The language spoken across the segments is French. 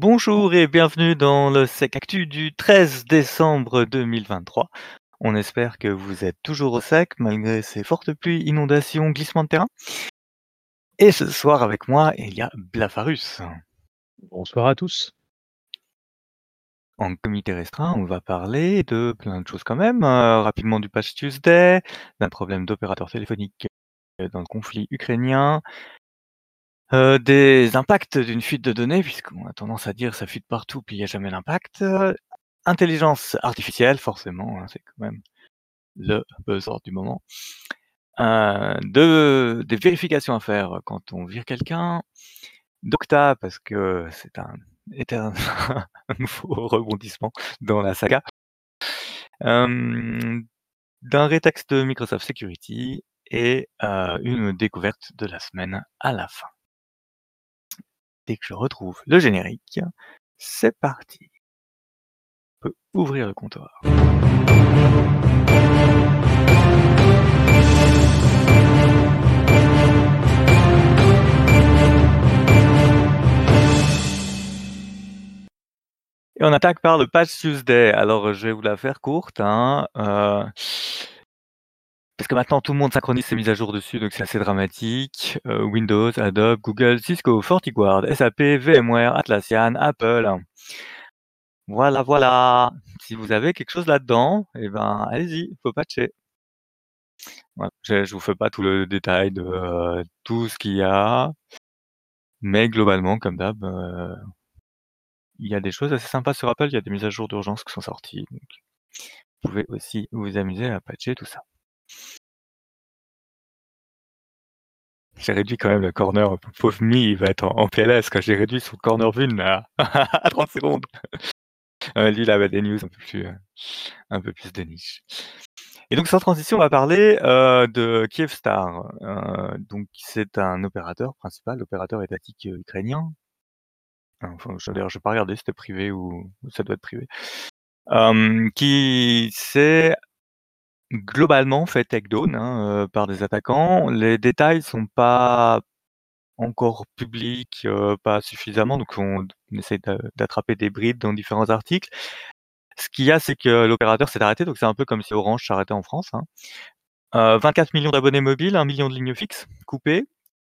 Bonjour et bienvenue dans le Sec Actu du 13 décembre 2023. On espère que vous êtes toujours au sec malgré ces fortes pluies, inondations, glissements de terrain. Et ce soir avec moi, il y a Blafarus. Bonsoir à tous. En comité restreint, on va parler de plein de choses quand même. Euh, rapidement du Patch Tuesday, d'un problème d'opérateur téléphonique euh, dans le conflit ukrainien, euh, des impacts d'une fuite de données, puisqu'on a tendance à dire ça fuite partout, puis il n'y a jamais d'impact. intelligence artificielle, forcément, hein, c'est quand même le buzzword du moment. Euh, de, des vérifications à faire quand on vire quelqu'un. Docta, parce que c'est un, un nouveau rebondissement dans la saga. Euh, d'un rétexte de Microsoft Security et euh, une découverte de la semaine à la fin dès que je retrouve le générique, c'est parti. On peut ouvrir le comptoir. Et on attaque par le patch Tuesday. Alors, je vais vous la faire courte. Hein. Euh, parce que maintenant tout le monde synchronise ses mises à jour dessus, donc c'est assez dramatique. Euh, Windows, Adobe, Google, Cisco, FortiGuard, SAP, VMware, Atlassian, Apple. Voilà, voilà. Si vous avez quelque chose là-dedans, eh ben, allez-y, faut patcher. Je, ne vous fais pas tout le détail de euh, tout ce qu'il y a, mais globalement, comme d'hab, euh, il y a des choses assez sympas sur Apple. Il y a des mises à jour d'urgence qui sont sorties. Vous pouvez aussi vous amuser à patcher tout ça. J'ai réduit quand même le corner. Pauvre Mi, il va être en, PLS quand j'ai réduit son corner vune à, 30 secondes. Euh, lui, il avait des news un peu plus, euh, un peu plus de niche. Et donc, sans transition, on va parler euh, de Kyivstar. donc, c'est un opérateur principal, opérateur étatique ukrainien. Enfin, d'ailleurs, je vais pas regarder si c'était privé ou, ça doit être privé. qui s'est globalement fait takedown hein, par des attaquants. Les détails sont pas encore publics, pas suffisamment, donc on essaie d'attraper des brides dans différents articles. Ce qu'il y a, c'est que l'opérateur s'est arrêté, donc c'est un peu comme si Orange s'arrêtait en France, 24 hein. millions d'abonnés mobiles, 1 million de lignes fixes coupées.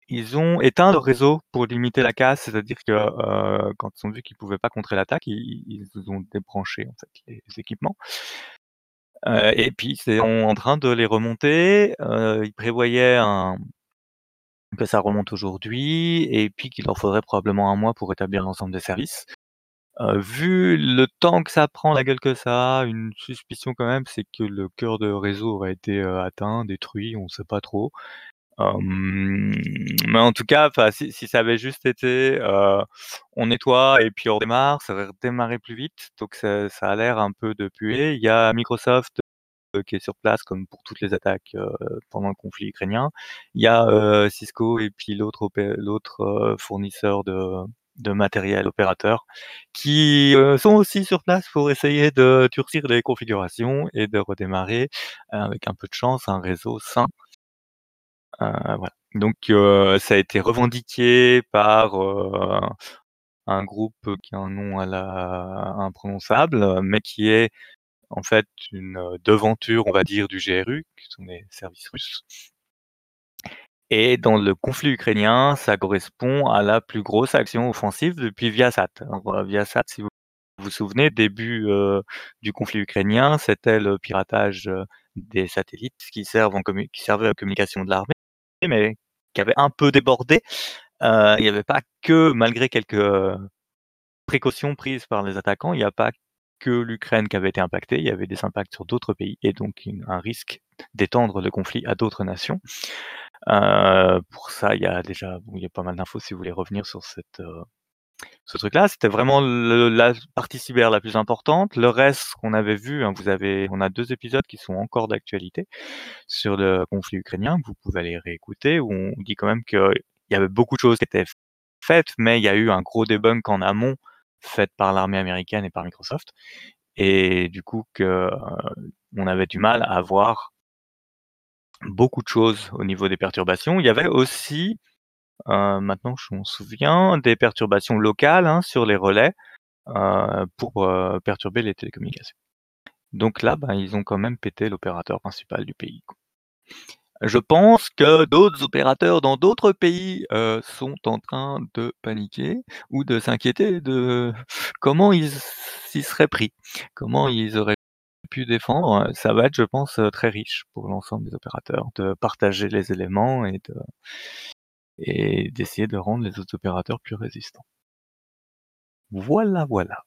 Ils ont éteint leur réseau pour limiter la casse, c'est-à-dire que, quand ils ont vu qu'ils pouvaient pas contrer l'attaque, ils ont débranché, les équipements. Euh, et puis c'est en train de les remonter. Euh, ils prévoyaient que ça remonte aujourd'hui et puis qu'il leur faudrait probablement un mois pour établir l'ensemble des services. Euh, vu le temps que ça prend, la gueule que ça a, une suspicion quand même, c'est que le cœur de réseau aurait été, atteint, détruit, on sait pas trop mais en tout cas, si ça avait juste été, on nettoie et puis on redémarre, ça aurait redémarré plus vite, donc ça a l'air un peu de puer. Il y a Microsoft, qui est sur place comme pour toutes les attaques, pendant le conflit ukrainien. Il y a, Cisco et puis l'autre l'autre, fournisseur de de matériel opérateur qui, sont aussi sur place pour essayer de durcir les configurations et de redémarrer, avec un peu de chance, un réseau sain. Euh. Donc ça a été revendiqué par, un groupe qui a un nom à la imprononçable, mais qui est en fait une, devanture, on va dire, du GRU, qui sont des services russes. Et dans le conflit ukrainien, ça correspond à la plus grosse action offensive depuis Viasat. Viasat, si vous vous souvenez, début, du conflit ukrainien, c'était le piratage, des satellites qui servent en qui à la communication de l'armée mais qui avait un peu débordé. Euh, il n'y avait pas que, malgré quelques précautions prises par les attaquants, il n'y a pas que l'Ukraine qui avait été impactée, il y avait des impacts sur d'autres pays et donc un risque d'étendre le conflit à d'autres nations. Euh, pour ça, il y a déjà il y a pas mal d'infos si vous voulez revenir sur cette, euh, ce truc-là, c'était vraiment la partie cyber la plus importante. Le reste qu'on avait vu, hein, vous avez, on a deux épisodes qui sont encore d'actualité sur le conflit ukrainien. Vous pouvez aller réécouter où on dit quand même qu'il y avait beaucoup de choses qui étaient faites, mais il y a eu un gros debunk en amont fait par l'armée américaine et par Microsoft. Et du coup, que, euh, on avait du mal à voir beaucoup de choses au niveau des perturbations. Il y avait aussi heu, maintenant je m'en souviens, des perturbations locales, hein, sur les relais, heu, pour, heu, perturber les télécommunications. Donc là, ben, ils ont quand même pété l'opérateur principal du pays. Je pense que d'autres opérateurs dans d'autres pays, sont en train de paniquer ou de s'inquiéter de comment ils s'y seraient pris, comment ils auraient pu défendre. Ça va être, je pense, très riche pour l'ensemble des opérateurs de partager les éléments et de et d'essayer de rendre les autres opérateurs plus résistants. Voilà, voilà.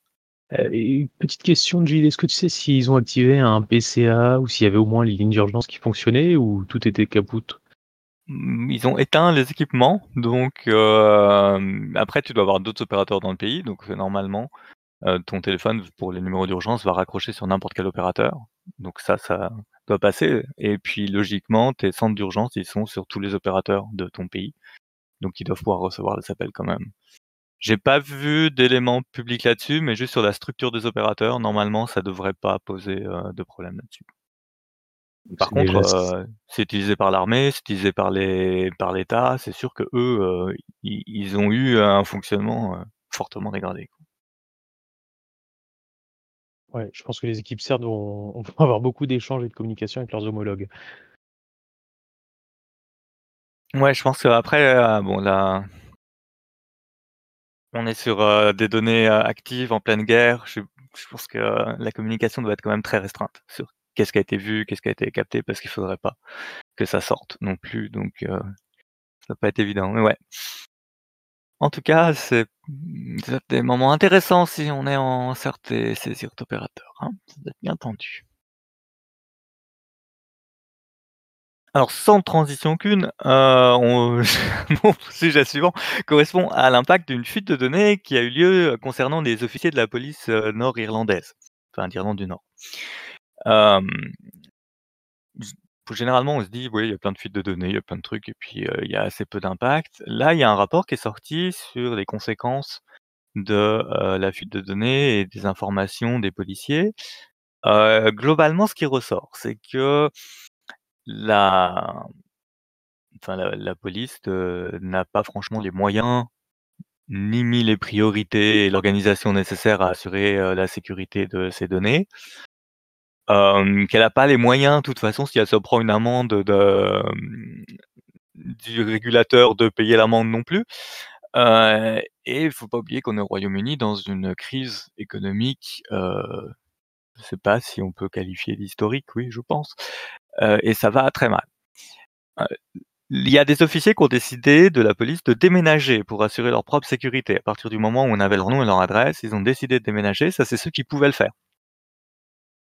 Et une petite question, Gilles, est-ce que tu sais s'ils ont activé un PCA ou s'il y avait au moins les lignes d'urgence qui fonctionnaient ou tout était capoute? Mmh, ils ont éteint les équipements, donc hem, après tu dois avoir d'autres opérateurs dans le pays, donc heu, normalement, ton téléphone pour les numéros d'urgence va raccrocher sur n'importe quel opérateur, donc ça, ça doit passer et puis logiquement tes centres d'urgence, ils sont sur tous les opérateurs de ton pays, donc ils doivent pouvoir recevoir les appels quand même. J'ai pas vu d'éléments publics là-dessus, mais juste sur la structure des opérateurs, normalement ça devrait pas poser, heu, de problème là-dessus. Par contre, heu, c'est utilisé par l'armée, c'est utilisé par les par l'État, c'est sûr qu'eux, heu, i ils ont eu un fonctionnement, fortement dégradé. Ouais, je pense que les équipes CERT vont vont avoir beaucoup d'échanges et de communication avec leurs homologues. Ouais, je pense qu'après, heu, bon là on est sur, heu, des données, heu, actives en pleine guerre. Je pense que la communication doit être quand même très restreinte sur qu'est-ce qui a été vu, qu'est-ce qui a été capté, parce qu'il faudrait pas que ça sorte non plus, donc ça va pas être évident, mais ouais. En tout cas, c'est des moments intéressants si on est en CERT et ces opérateurs, hein, ça doit être bien tendu. Alors sans transition aucune, on mon sujet suivant correspond à l'impact d'une fuite de données qui a eu lieu concernant des officiers de la police, heu, nord-irlandaise, enfin d'Irlande du Nord. Généralement on se dit: «Oui, il y a plein de fuites de données, il y a plein de trucs et puis, il y a assez peu d'impact». Là, il y a un rapport qui est sorti sur les conséquences de, la fuite de données et des informations des policiers. Globalement, ce qui ressort, c'est que la enfin la police, n'a pas franchement les moyens, ni mis les priorités et l'organisation nécessaire à assurer, la sécurité de ces données. Qu'elle a pas les moyens, de toute façon, si elle se prend une amende de, mmh, du régulateur de payer l'amende non plus. Heu et il faut pas oublier qu'on est au Royaume-Uni dans une crise économique, heu, je sais pas si on peut qualifier d'historique, oui, je pense, et ça va très mal. Heu, il y a des officiers qui ont décidé de la police de déménager pour assurer leur propre sécurité. À partir du moment où on avait leur nom et leur adresse, ils ont décidé de déménager, ça c'est ceux qui pouvaient le faire.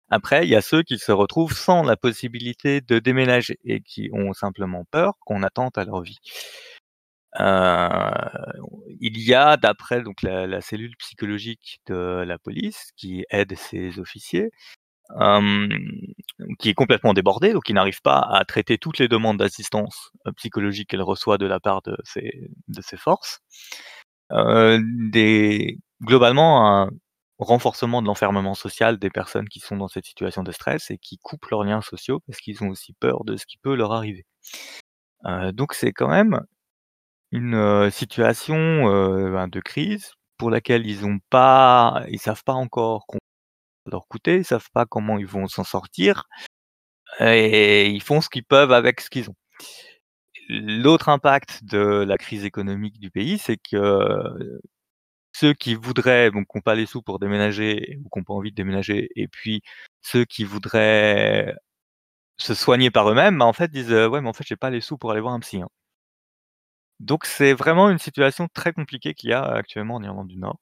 Après, il y a ceux qui se retrouvent sans la possibilité de déménager et qui ont simplement peur qu'on attente à leur vie. Heu, il y a d'après donc la cellule psychologique de la police qui aide ces officiers, qui est complètement débordée, donc qui n'arrive pas à traiter toutes les demandes d'assistance, heu, psychologique qu'elle reçoit de la part de ses forces. Des globalement un renforcement de l'enfermement social des personnes qui sont dans cette situation de stress et qui coupent leurs liens sociaux parce qu'ils ont aussi peur de ce qui peut leur arriver. Heu, donc c'est quand même une, situation, ben, de crise pour laquelle ils ont pas ils savent pas encore leur coûter, ils savent pas comment ils vont s'en sortir et ils font ce qu'ils peuvent avec ce qu'ils ont. L'autre impact de la crise économique du pays, c'est que ceux qui voudraient donc qui ont pas les sous pour déménager ou qui ont pas envie de déménager et puis ceux qui voudraient se soigner par eux-mêmes, bah, en fait disent: «Heu, ouais, mais en fait j'ai pas les sous pour aller voir un psy, hein». Donc c'est vraiment une situation très compliquée qu'il y a actuellement en Irlande du Nord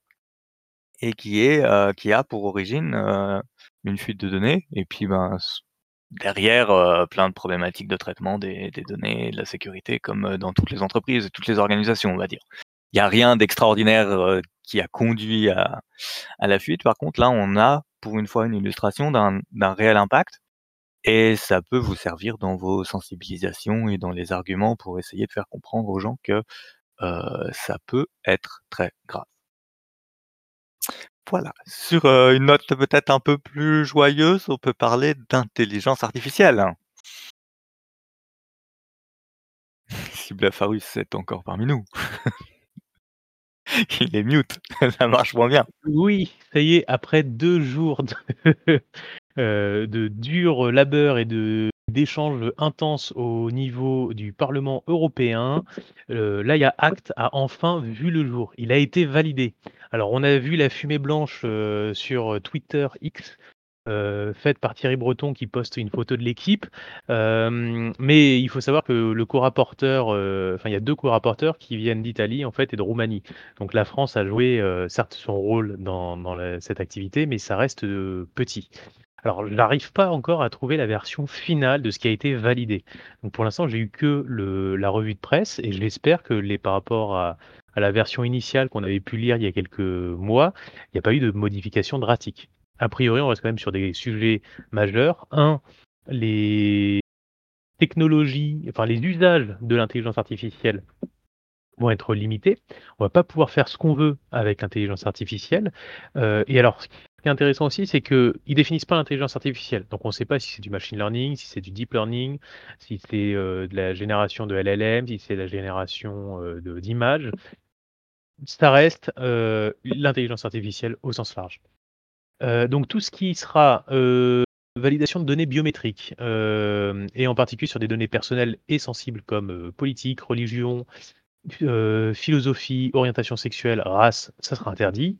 et qui est, heu, qui a pour origine, heu, une fuite de données et puis, ben, derrière, heu, plein de problématiques de traitement des données et de la sécurité comme, dans toutes les entreprises et toutes les organisations, on va dire. Il y a rien d'extraordinaire, qui a conduit à à la fuite. Par contre, là, on a pour une fois une illustration d'un réel impact et ça peut vous servir dans vos sensibilisations et dans les arguments pour essayer de faire comprendre aux gens que, ça peut être très grave. Voilà, sur, une note peut-être un peu plus joyeuse, on peut parler d'intelligence artificielle. si Blaffarus est encore parmi nous. Il est mute, ça marche moins bien. Oui, ça y est, après 2 jours de, heu, de dur labeur et de d'échanges intenses au niveau du Parlement européen, là, il y a enfin vu le jour. Il a été validé. Alors on a vu la fumée blanche, heu, sur Twitter X, heu, faite par Thierry Breton qui poste une photo de l'équipe. Hem, mais il faut savoir que le co-rapporteur, heu, enfin il y a 2 co-rapporteurs qui viennent d'Italie en fait et de Roumanie. Donc la France a joué, certes son rôle dans cette activité, mais ça reste, petit. Alors j'arrive pas encore à trouver la version finale de ce qui a été validé. Donc pour l'instant, j'ai eu que la revue de presse et j'espère que les par rapport à la version initiale qu'on avait pu lire il y a quelques mois, il y a pas eu de modification drastique. A priori, on reste quand même sur des sujets majeurs. Un, les technologies, enfin les usages de l'intelligence artificielle vont être limités. On va pas pouvoir faire ce qu'on veut avec l'intelligence artificielle. Heu et alors ce qui est intéressant aussi, c'est qu'ils définissent pas l'intelligence artificielle. Donc on ne sait pas si c'est du machine learning, si c'est du deep learning, si c'est, heu, de la génération de LLM, si c'est la génération, de d'images. Ça reste, l'intelligence artificielle au sens large. Heu, donc tout ce qui sera, heu, validation de données biométriques, hem et en particulier sur des données personnelles et sensibles comme, politique, religion, philosophie, orientation sexuelle, race, ça sera interdit.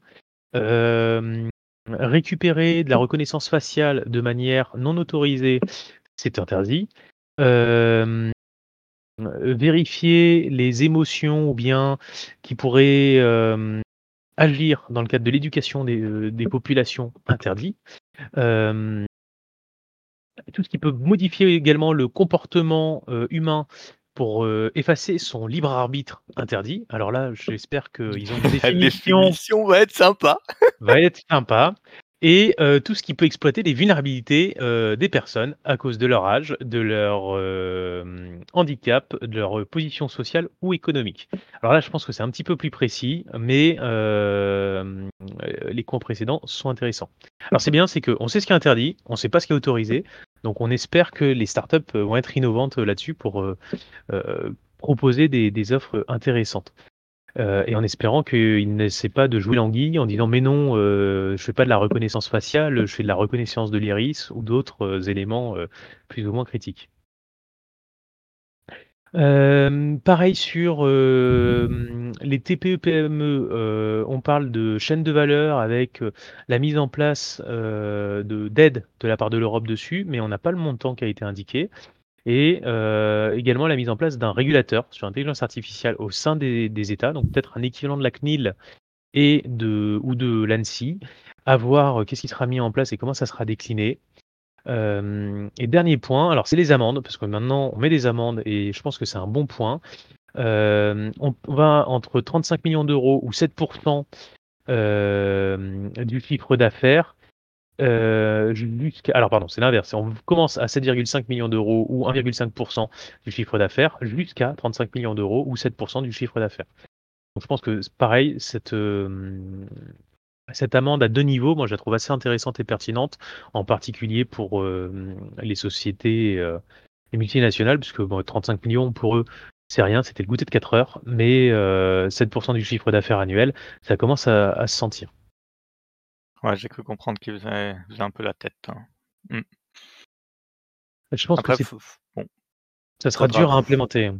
Récupérer de la reconnaissance faciale de manière non autorisée, c'est interdit. Vérifier les émotions ou bien qui pourraient, agir dans le cadre de l'éducation des, des populations, interdit. Hem tout ce qui peut modifier également le comportement, heu, humain pour, effacer son libre arbitre, interdit. Alors là, j'espère qu'ils ont une La définition définition va être sympa. va être sympa et heu, tout ce qui peut exploiter les vulnérabilités, heu, des personnes à cause de leur âge, de leur, hem, handicap, de leur, position sociale ou économique. Alors là, je pense que c'est un petit peu plus précis, mais les points précédents sont intéressants. Alors c'est bien, c'est qu'on sait ce qui est interdit, on sait pas ce qui est autorisé, donc on espère que les startups, vont être innovantes, là-dessus pour, proposer des offres intéressantes. Heu et en espérant qu'ils n'essaient pas de jouer l'anguille en disant: «Mais non, heu, je fais pas de la reconnaissance faciale, je fais de la reconnaissance de l'iris» ou d'autres éléments, heu, plus ou moins critiques. Pareil sur, les TPE-PME, heu, on parle de chaîne de valeur avec, la mise en place, heu, de d'aides de la part de l'Europe dessus, mais on n'a pas le montant qui a été indiqué et heu, également la mise en place d'un régulateur sur l'intelligence artificielle au sein des États, donc peut-être un équivalent de la CNIL et de ou de l'ANSSI, à voir qu'est-ce qui sera mis en place et comment ça sera décliné. Hem et dernier point, alors c'est les amendes, parce que maintenant on met des amendes et je pense que c'est un bon point. On va entre 35 millions d'euros ou 7 hem, du chiffre d'affaires, jusqu'à alors pardon, c'est l'inverse, on commence à 7,5 millions d'euros ou 1,5 du chiffre d'affaires jusqu'à 35 millions d'euros ou 7% du chiffre d'affaires. Donc je pense que pareil, cette, hem, cette amende à 2 niveaux, moi je la trouve assez intéressante et pertinente, en particulier pour, hem, les sociétés, les multinationales puisque bon 35 millions pour eux, c'est rien, c'était le goûter de 4 heures, mais heu, 7% du chiffre d'affaires annuel, ça commence à se sentir. Ouais, j'ai cru comprendre qu'il faisait faisait un peu la tête, hein. Mmh. Je pense que Après faut bon, ça sera dur à implémenter.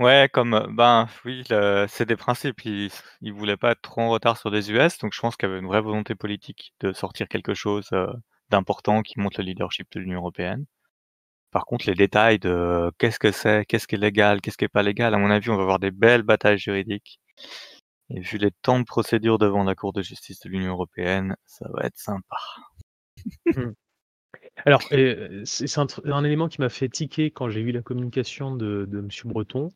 Ouais, comme, ben, oui, c'est des principes. Ils ils voulaient pas être trop en retard sur les US, donc je pense qu'il y avait une vraie volonté politique de sortir quelque chose, heu, d'important qui montre le leadership de l'Union européenne. Par contre, les détails de qu'est-ce que c'est, qu'est-ce qui est légal, qu'est-ce qui est pas légal, à mon avis, on va avoir des belles batailles juridiques et vu les temps de procédure devant la Cour de justice de l'Union européenne, ça va être sympa. Mmh. Alors, heu, c'est un élément qui m'a fait tiquer quand j'ai vu la communication de de monsieur Breton.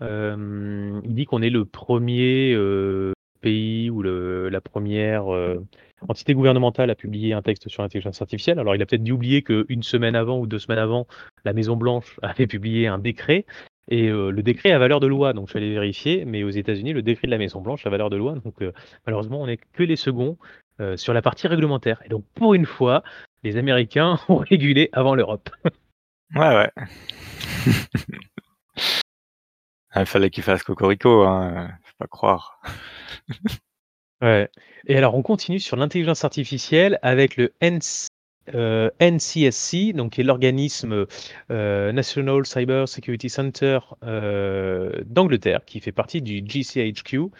Il dit qu'on est le 1er, heu, pays ou la 1re, heu, entité gouvernementale à publier un texte sur l'intelligence artificielle. Alors il a peut-être dû oublier qu'1 semaine avant ou 2 semaines avant, la Maison Blanche avait publié un décret et heu, le décret a valeur de loi, donc je suis allé vérifier, mais aux États-Unis, le décret de la Maison Blanche a valeur de loi, donc heu, malheureusement, on est que les seconds, heu, sur la partie réglementaire et donc pour une fois, les Américains ont régulé avant l'Europe. Ouais, ouais. Il fallait qu'il fasse cocorico, hein, faut pas croire. Ouais et alors on continue sur l'intelligence artificielle avec le NC heu, NCSC, donc qui est l'organisme, heu, National Cyber Security Center, heu, d'Angleterre, qui fait partie du GCHQ,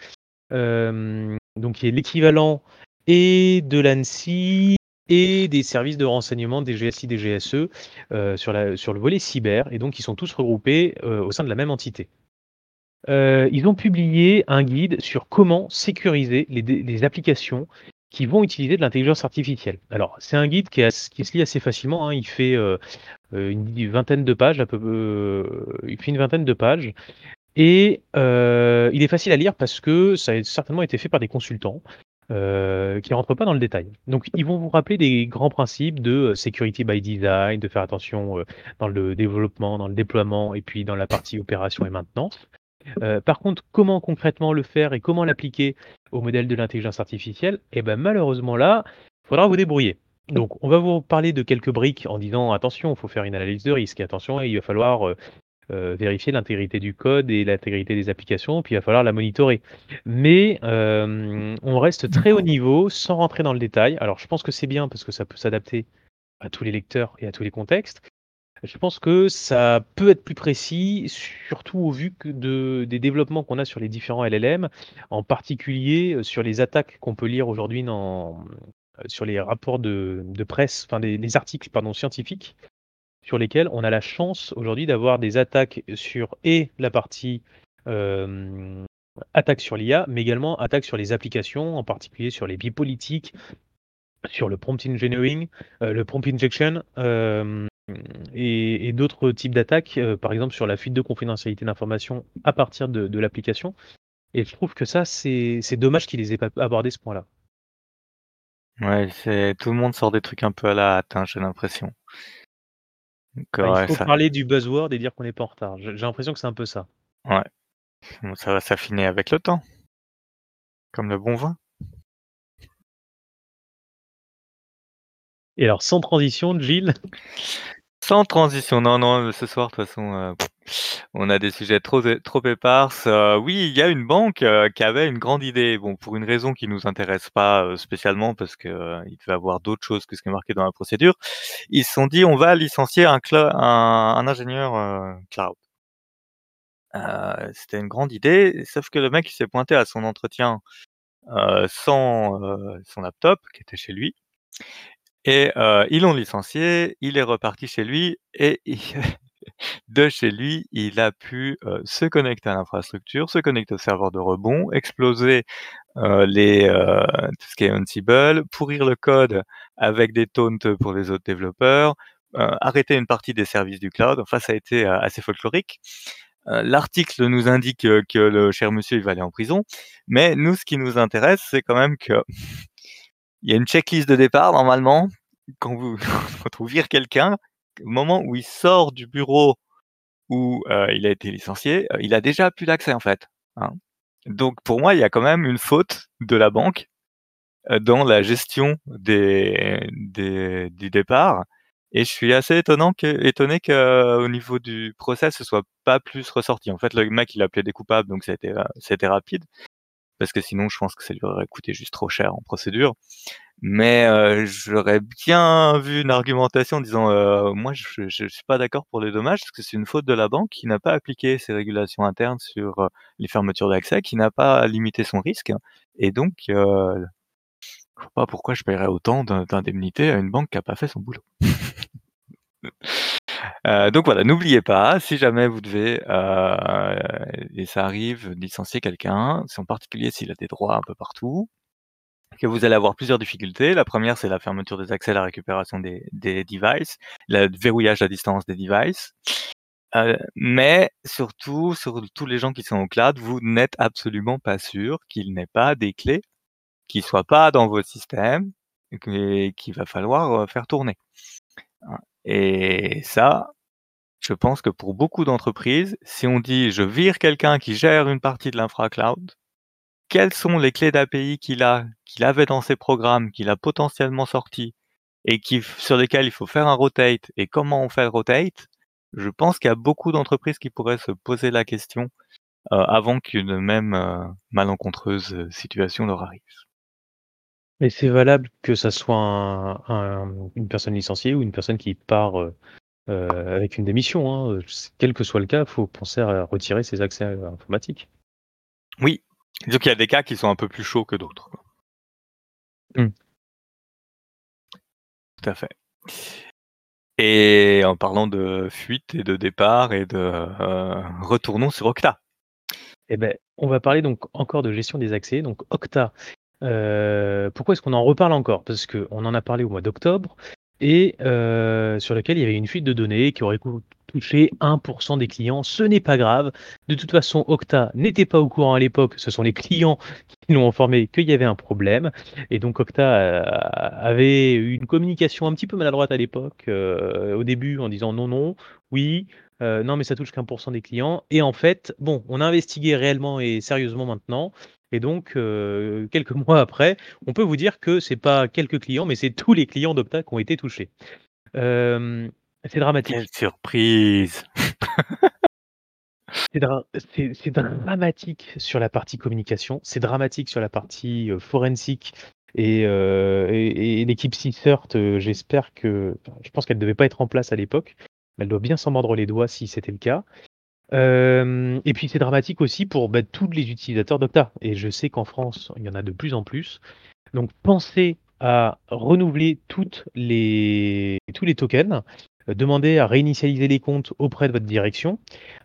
donc qui est l'équivalent et de l'ANSSI et des services de renseignement des GSI, des GSE, sur le volet cyber et donc ils sont tous regroupés, au sein de la même entité. Ils ont publié un guide sur comment sécuriser les applications qui vont utiliser de l'intelligence artificielle. Alors, c'est un guide qui se lit assez facilement, hein, il fait, heu heu, une vingtaine de pages peu heu, il fait une vingtaine de pages et il est facile à lire parce que ça a certainement été fait par des consultants, qui rentrent pas dans le détail. Donc ils vont vous rappeler des grands principes de, security by design, de faire attention, dans le développement, dans le déploiement et puis dans la partie opération et maintenance. Heu, par contre, comment concrètement le faire et comment l'appliquer au modèle de l'intelligence artificielle? Et ben, malheureusement là, il faudra vous débrouiller. Donc on va vous parler de quelques briques en disant: «Attention, il faut faire une analyse de risque. Attention, il va falloir, heu heu, vérifier l'intégrité du code et l'intégrité des applications, puis il va falloir la monitorer». Mais on reste très haut niveau sans rentrer dans le détail. Alors je pense que c'est bien parce que ça peut s'adapter à tous les lecteurs et à tous les contextes. Je pense que ça peut être plus précis, surtout au vu des développements qu'on a sur les différents LLM, en particulier, heu, sur les attaques qu'on peut lire aujourd'hui heu, sur les rapports de presse, enfin les articles pardon scientifiques, sur lesquels on a la chance aujourd'hui d'avoir des attaques sur et la partie, hem, attaque sur l'IA, mais également attaque sur les applications, en particulier sur les biais politiques, sur le prompt engineering, le prompt injection, et et d'autres types d'attaques, heu, par exemple sur la fuite de confidentialité d'informations à partir de de l'application et je trouve que ça, c'est dommage qu'ils les aient pas abordé ce point-là. Ouais, c'est tout le monde sort des trucs un peu à la hâte, hein, j'ai l'impression. Bah, il faut ça parler du buzzword et dire qu'on n'est pas en retard. J'ai j'ai l'impression que c'est un peu ça. ouais, bon ça va s'affiner avec le temps, comme le bon vin. Et alors sans transition, Gilles, Sans transition, non, non, ce soir de toute façon, heu, on a des sujets trop trop éparses. Heu, oui, il y a une banque, heu, qui avait une grande idée. Bon, pour une raison qui nous intéresse pas, spécialement parce que, heu, il devait avoir d'autres choses que ce qui est marqué dans la procédure. Ils se sont dit: «On va licencier un ingénieur, cloud». C'était une grande idée, sauf que le mec, s'est pointé à son entretien, sans, son laptop qui était chez lui et ils l'ont licencié. Il est reparti chez lui et de chez lui, il a pu, se connecter à l'infrastructure, se connecter au serveur de rebond, exploser, les, tout ce qui est Ansible, pourrir le code avec des taunts pour les autres développeurs, arrêter une partie des services du cloud. Enfin, ça a été, assez folklorique. L'article nous indique, que le cher monsieur, il va aller en prison, mais nous, ce qui nous intéresse, c'est quand même qu'il y a une checklist de départ normalement. Quand vous quand vire quelqu'un, au moment où il sort du bureau où, heu, il a été licencié, heu, il a déjà plus d'accès en fait, hein. Donc pour moi, il y a quand même une faute de la banque, heu, dans la gestion des des du départ et je suis assez étonné qu'au niveau du procès, ce soit pas plus ressorti. En fait, le mec, il a plaidé coupable, donc ça a été, heu, ça a été rapide parce que sinon je pense que ça lui aurait coûté juste trop cher en procédure. Mais heu, j'aurais bien vu une argumentation en disant, heu: «Moi je je suis pas d'accord pour les dommages parce que c'est une faute de la banque qui n'a pas appliqué ses régulations internes sur, heu, les fermetures d'accès, qui n'a pas limité son risque et donc heu, je vois pas pourquoi je paierais autant d'in d'indemnités à une banque qui a pas fait son boulot». Heu, donc voilà, n'oubliez pas, si jamais vous devez, heu et ça arrive, licencier quelqu'un, en particulier s'il a des droits un peu partout, que vous allez avoir plusieurs difficultés. La première, c'est la fermeture des accès, la récupération des des devices, le verrouillage à distance des devices. Heu, mais surtout, sur tous les gens qui sont au cloud, vous n'êtes absolument pas sûr qu'il n'ait pas des clés qui soient pas dans vos systèmes et qu'il va falloir, heu, faire tourner, et ça, je pense que pour beaucoup d'entreprises, si on dit: «Je vire quelqu'un qui gère une partie de l'infra cloud», quelles sont les clés d'API qu'il a, qu'il avait dans ses programmes, qu'il a potentiellement sortis et sur lesquels il faut faire un rotate et comment on fait le rotate? Je pense qu'il y a beaucoup d'entreprises qui pourraient se poser la question avant qu'une même, malencontreuse, situation leur arrive. Et c'est valable que ça soit un une personne licenciée ou une personne qui part, heu avec une démission, hein, quel que soit le cas, il faut penser à retirer ses accès, informatiques. Oui, donc il y a des cas qui sont un peu plus chauds que d'autres. Mmh. Tout à fait. Et en parlant de fuite et de départ et de, retournons sur Okta. Et beh, on va parler donc encore de gestion des accès, donc Okta. Heu, pourquoi est-ce qu'on en reparle encore? Parce qu'on en a parlé au mois d'octobre et heu, sur lequel il y avait une fuite de données qui aurait touché 1% des clients. Ce n'est pas grave. De toute façon, Okta n'était pas au courant à l'époque. Ce sont les clients qui l'ont informé qu'il y avait un problème et donc Okta avait eu une communication un petit peu maladroite à l'époque, heu, au début en disant: «Non, non, oui, heu, non mais ça touche qu'un pour cent des clients» et en fait, bon, on a investigué réellement et sérieusement maintenant et donc heu, quelques mois après, on peut vous dire que c'est pas quelques clients, mais c'est tous les clients d'Okta qui ont été touchés. Hem, c'est Quelle dramatique. surprise! C'est dra c'est c'est dramatique sur la partie communication, c'est dramatique sur la partie, forensique et heu et et l'équipe heu, j'espère que je pense qu'elle devait pas être en place à l'époque, elle doit bien s'en mordre les doigts si c'était le cas. Hem et puis c'est dramatique aussi pour, bah, tous les utilisateurs d'Okta et je sais qu'en France, il y en a de plus en plus. Donc pensez à renouveler tous les tokens, demandez à réinitialiser les comptes auprès de votre direction,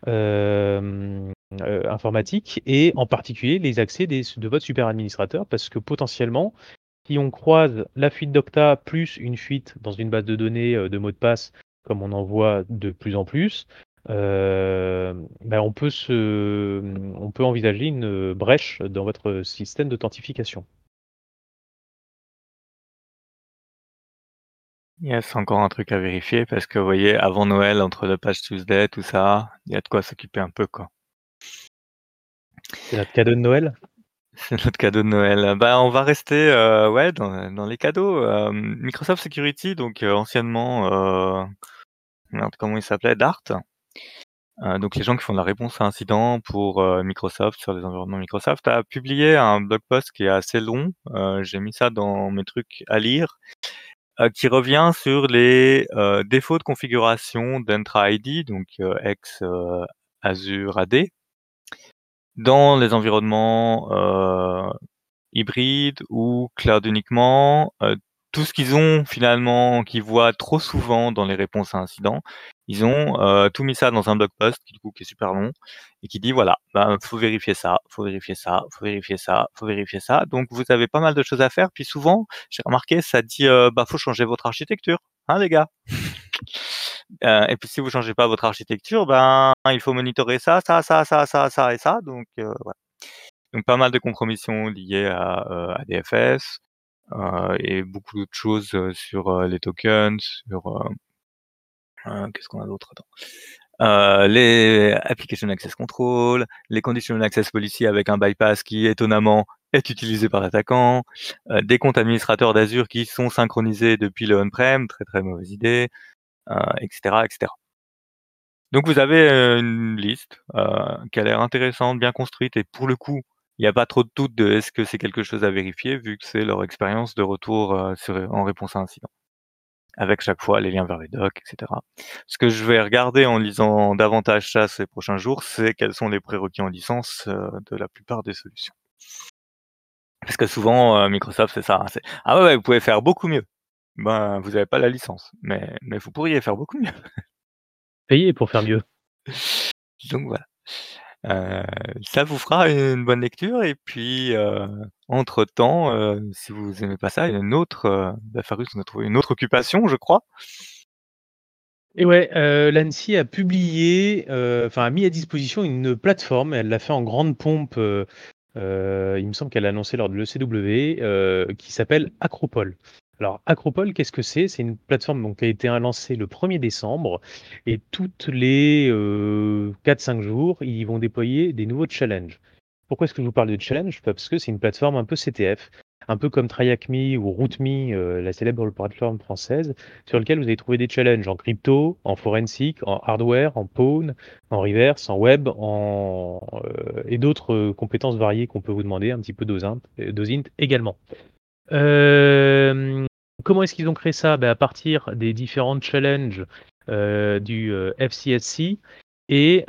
heu, informatique et en particulier les accès de votre super administrateur parce que potentiellement, si on croise la fuite d'Okta plus une fuite dans une base de données, de mots de passe comme on en voit de plus en plus, heu, bah, on peut se on peut envisager une, brèche dans votre système d'authentification. Yes, encore un truc à vérifier parce que vous voyez, avant Noël, entre le Patch Tuesday, tout ça, il y a de quoi s'occuper un peu, quoi. C'est notre cadeau de Noël? C'est notre cadeau de Noël. Bah, on va rester, heu, ouais, dans les cadeaux, hem, Microsoft Security, donc heu, anciennement, comment il s'appelait? Dart. Donc les gens qui font de la réponse à incidents pour, Microsoft, sur les environnements Microsoft, a publié un blog post qui est assez long, j'ai mis ça dans mes trucs à lire, qui revient sur les, défauts de configuration d'Entra ID, donc ex, Azure AD dans les environnements, heu, hybrides ou cloud uniquement, heu, tout ce qu'ils ont finalement qu'ils voient trop souvent dans les réponses à incidents, ils ont, heu, tout mis ça dans un blog post qui du coup qui est super long et qui dit: «Voilà, ben, faut vérifier ça, faut vérifier ça, faut vérifier ça, faut vérifier ça». Donc vous avez pas mal de choses à faire, puis souvent, j'ai remarqué, ça dit, heu: «Bah, faut changer votre architecture, hein, les gars?» Heu et puis si vous changez pas votre architecture, ben, il faut monitorer ça, ça, ça, ça, ça, ça et ça, donc. Donc pas mal de compromissions liées à, heu, ADFS, heu et beaucoup d'autres choses, sur, les tokens, sur, qu'est-ce qu'on a d'autre? Les application access control, les conditional access policy avec un bypass qui étonnamment est utilisé par l'attaquant, des comptes administrateurs d'Azure qui sont synchronisés depuis le on-prem, très, très mauvaise idée, heu et cetera et cetera. Donc vous avez, heu, une liste, heu, qui a l'air intéressante, bien construite et pour le coup, il y a pas trop de doute de est-ce que c'est quelque chose à vérifier vu que c'est leur expérience de retour, en réponse à incident. Avec chaque fois les liens vers les docs et cetera. Ce que je vais regarder en lisant davantage ça ces prochains jours, c'est quels sont les prérequis en licence, de la plupart des solutions. Parce que souvent, Microsoft c'est ça, hein, «Ah ouais, vous pouvez faire beaucoup mieux». Ben, vous avez pas la licence, mais mais vous pourriez faire beaucoup mieux. Payer pour faire mieux. Donc voilà. Heu, ça vous fera une bonne lecture et puis, heu, entre temps, heu, si vous aimez pas ça, il y a une autre, Farus a trouvé une autre occupation, je crois? Et ouais, heu, l'ANSSI a publié, enfin a mis à disposition une plateforme. Elle l'a fait en grande pompe, il me semble qu'elle l'a annoncé lors de l'ECW, qui s'appelle Acropole. Alors Acropole, qu'est-ce que c'est? C'est une plateforme qui a été lancée le 1er décembre et toutes les, heu, 4-5 jours, ils vont déployer des nouveaux challenges. Pourquoi est-ce que je vous parle de challenge? Parce que c'est une plateforme un peu CTF. un peu comme TryHackMe ou RootMe, heu, la célèbre plateforme française, sur lequel vous allez trouver des challenges en crypto, en forensique, en hardware, en pawn, en reverse, en web, en, heu et d'autres, compétences variées qu'on peut vous demander, un petit peu d'OSINT également. Hem, comment est-ce qu'ils ont créé ça? Bah, à partir des différents challenges, heu, du, heu, FCSC et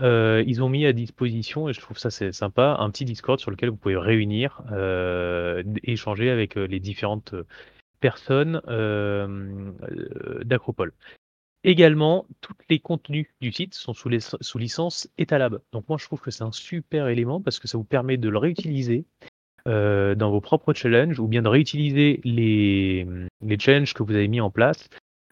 ils ont mis à disposition et je trouve ça c'est sympa, un petit Discord sur lequel vous pouvez réunir, échanger avec, les différentes, personnes, d'Acropole. Également, toutes les contenus du site sont sous sous licence Etalab. Donc moi je trouve que c'est un super élément parce que ça vous permet de le réutiliser, heu, dans vos propres challenges ou bien de réutiliser les, les challenges que vous avez mis en place,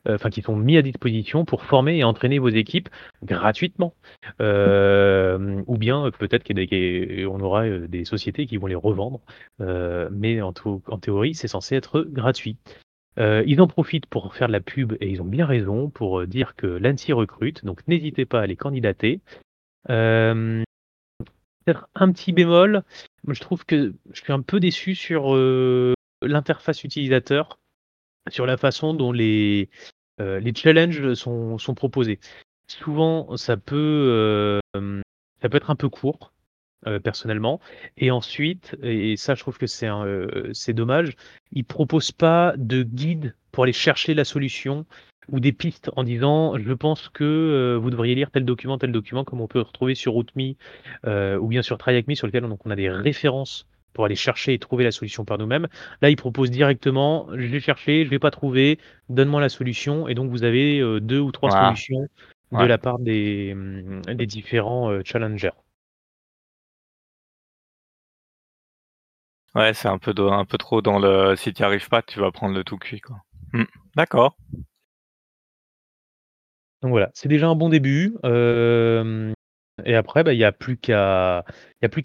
heu, enfin qui sont mis à disposition pour former et entraîner vos équipes gratuitement. Hem, ou bien peut-être qu'il y a des on aura, heu, des sociétés qui vont les revendre, heu, mais en en théorie, c'est censé être gratuit. Heu, ils en profitent pour faire de la pub et ils ont bien raison pour, dire que l'ANSSI recrute, donc n'hésitez pas à aller candidater. Hem, un petit bémol, je trouve que je suis un peu déçu sur, heu, l'interface utilisateur, sur la façon dont les, heu, les challenges sont sont proposés. Souvent ça peut, hem, ça peut être un peu court, personnellement et ensuite et ça je trouve que c'est c'est dommage, ils proposent pas de guide pour aller chercher la solution ou des pistes en disant: «Je pense que, heu, vous devriez lire tel document, tel document», comme on peut retrouver sur RootMe, heu, ou bien sur TryHackMe sur lequel donc on a des références pour aller chercher et trouver la solution par nous-mêmes. Là, ils proposent directement: «Je vais chercher, je vais pas trouver, donne-moi la solution» et donc vous avez, heu, 2 ou 3 Voilà, solutions de ouais. la part des, des différents, challengers. Ouais, c'est un peu de un peu trop dans le si tu y arrives pas, tu vas prendre le tout cuit, quoi. Mmh, d'accord. Donc voilà, c'est déjà un bon début, et après, bah, il y a plus qu'à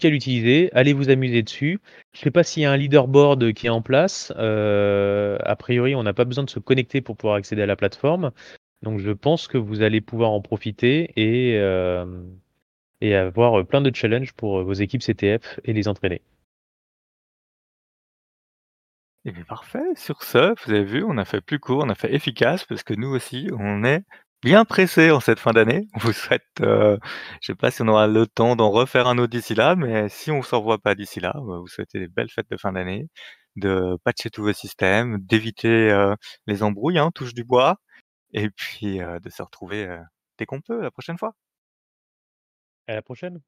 l'utiliser, allez vous amuser dessus. Je sais pas s'il y a un leaderboard qui est en place, heu, a priori, on n'a pas besoin de se connecter pour pouvoir accéder à la plateforme. Donc je pense que vous allez pouvoir en profiter et avoir, plein de challenges pour, vos équipes CTF et les entraîner. Et beh, parfait, sur ce, vous avez vu, on a fait plus court, on a fait efficace parce que nous aussi, on est bien pressés en cette fin d'année. On vous souhaite, heu, je sais pas si on aura le temps d'en refaire un autre d'ici là, mais si on s'en revoit pas d'ici là, va vous souhaiter des belles fêtes de fin d'année, de patcher tous vos systèmes, d'éviter, heu, les embrouilles, hein, touche du bois et puis, heu, de se retrouver, heu, dès qu'on peut la prochaine fois. À la prochaine.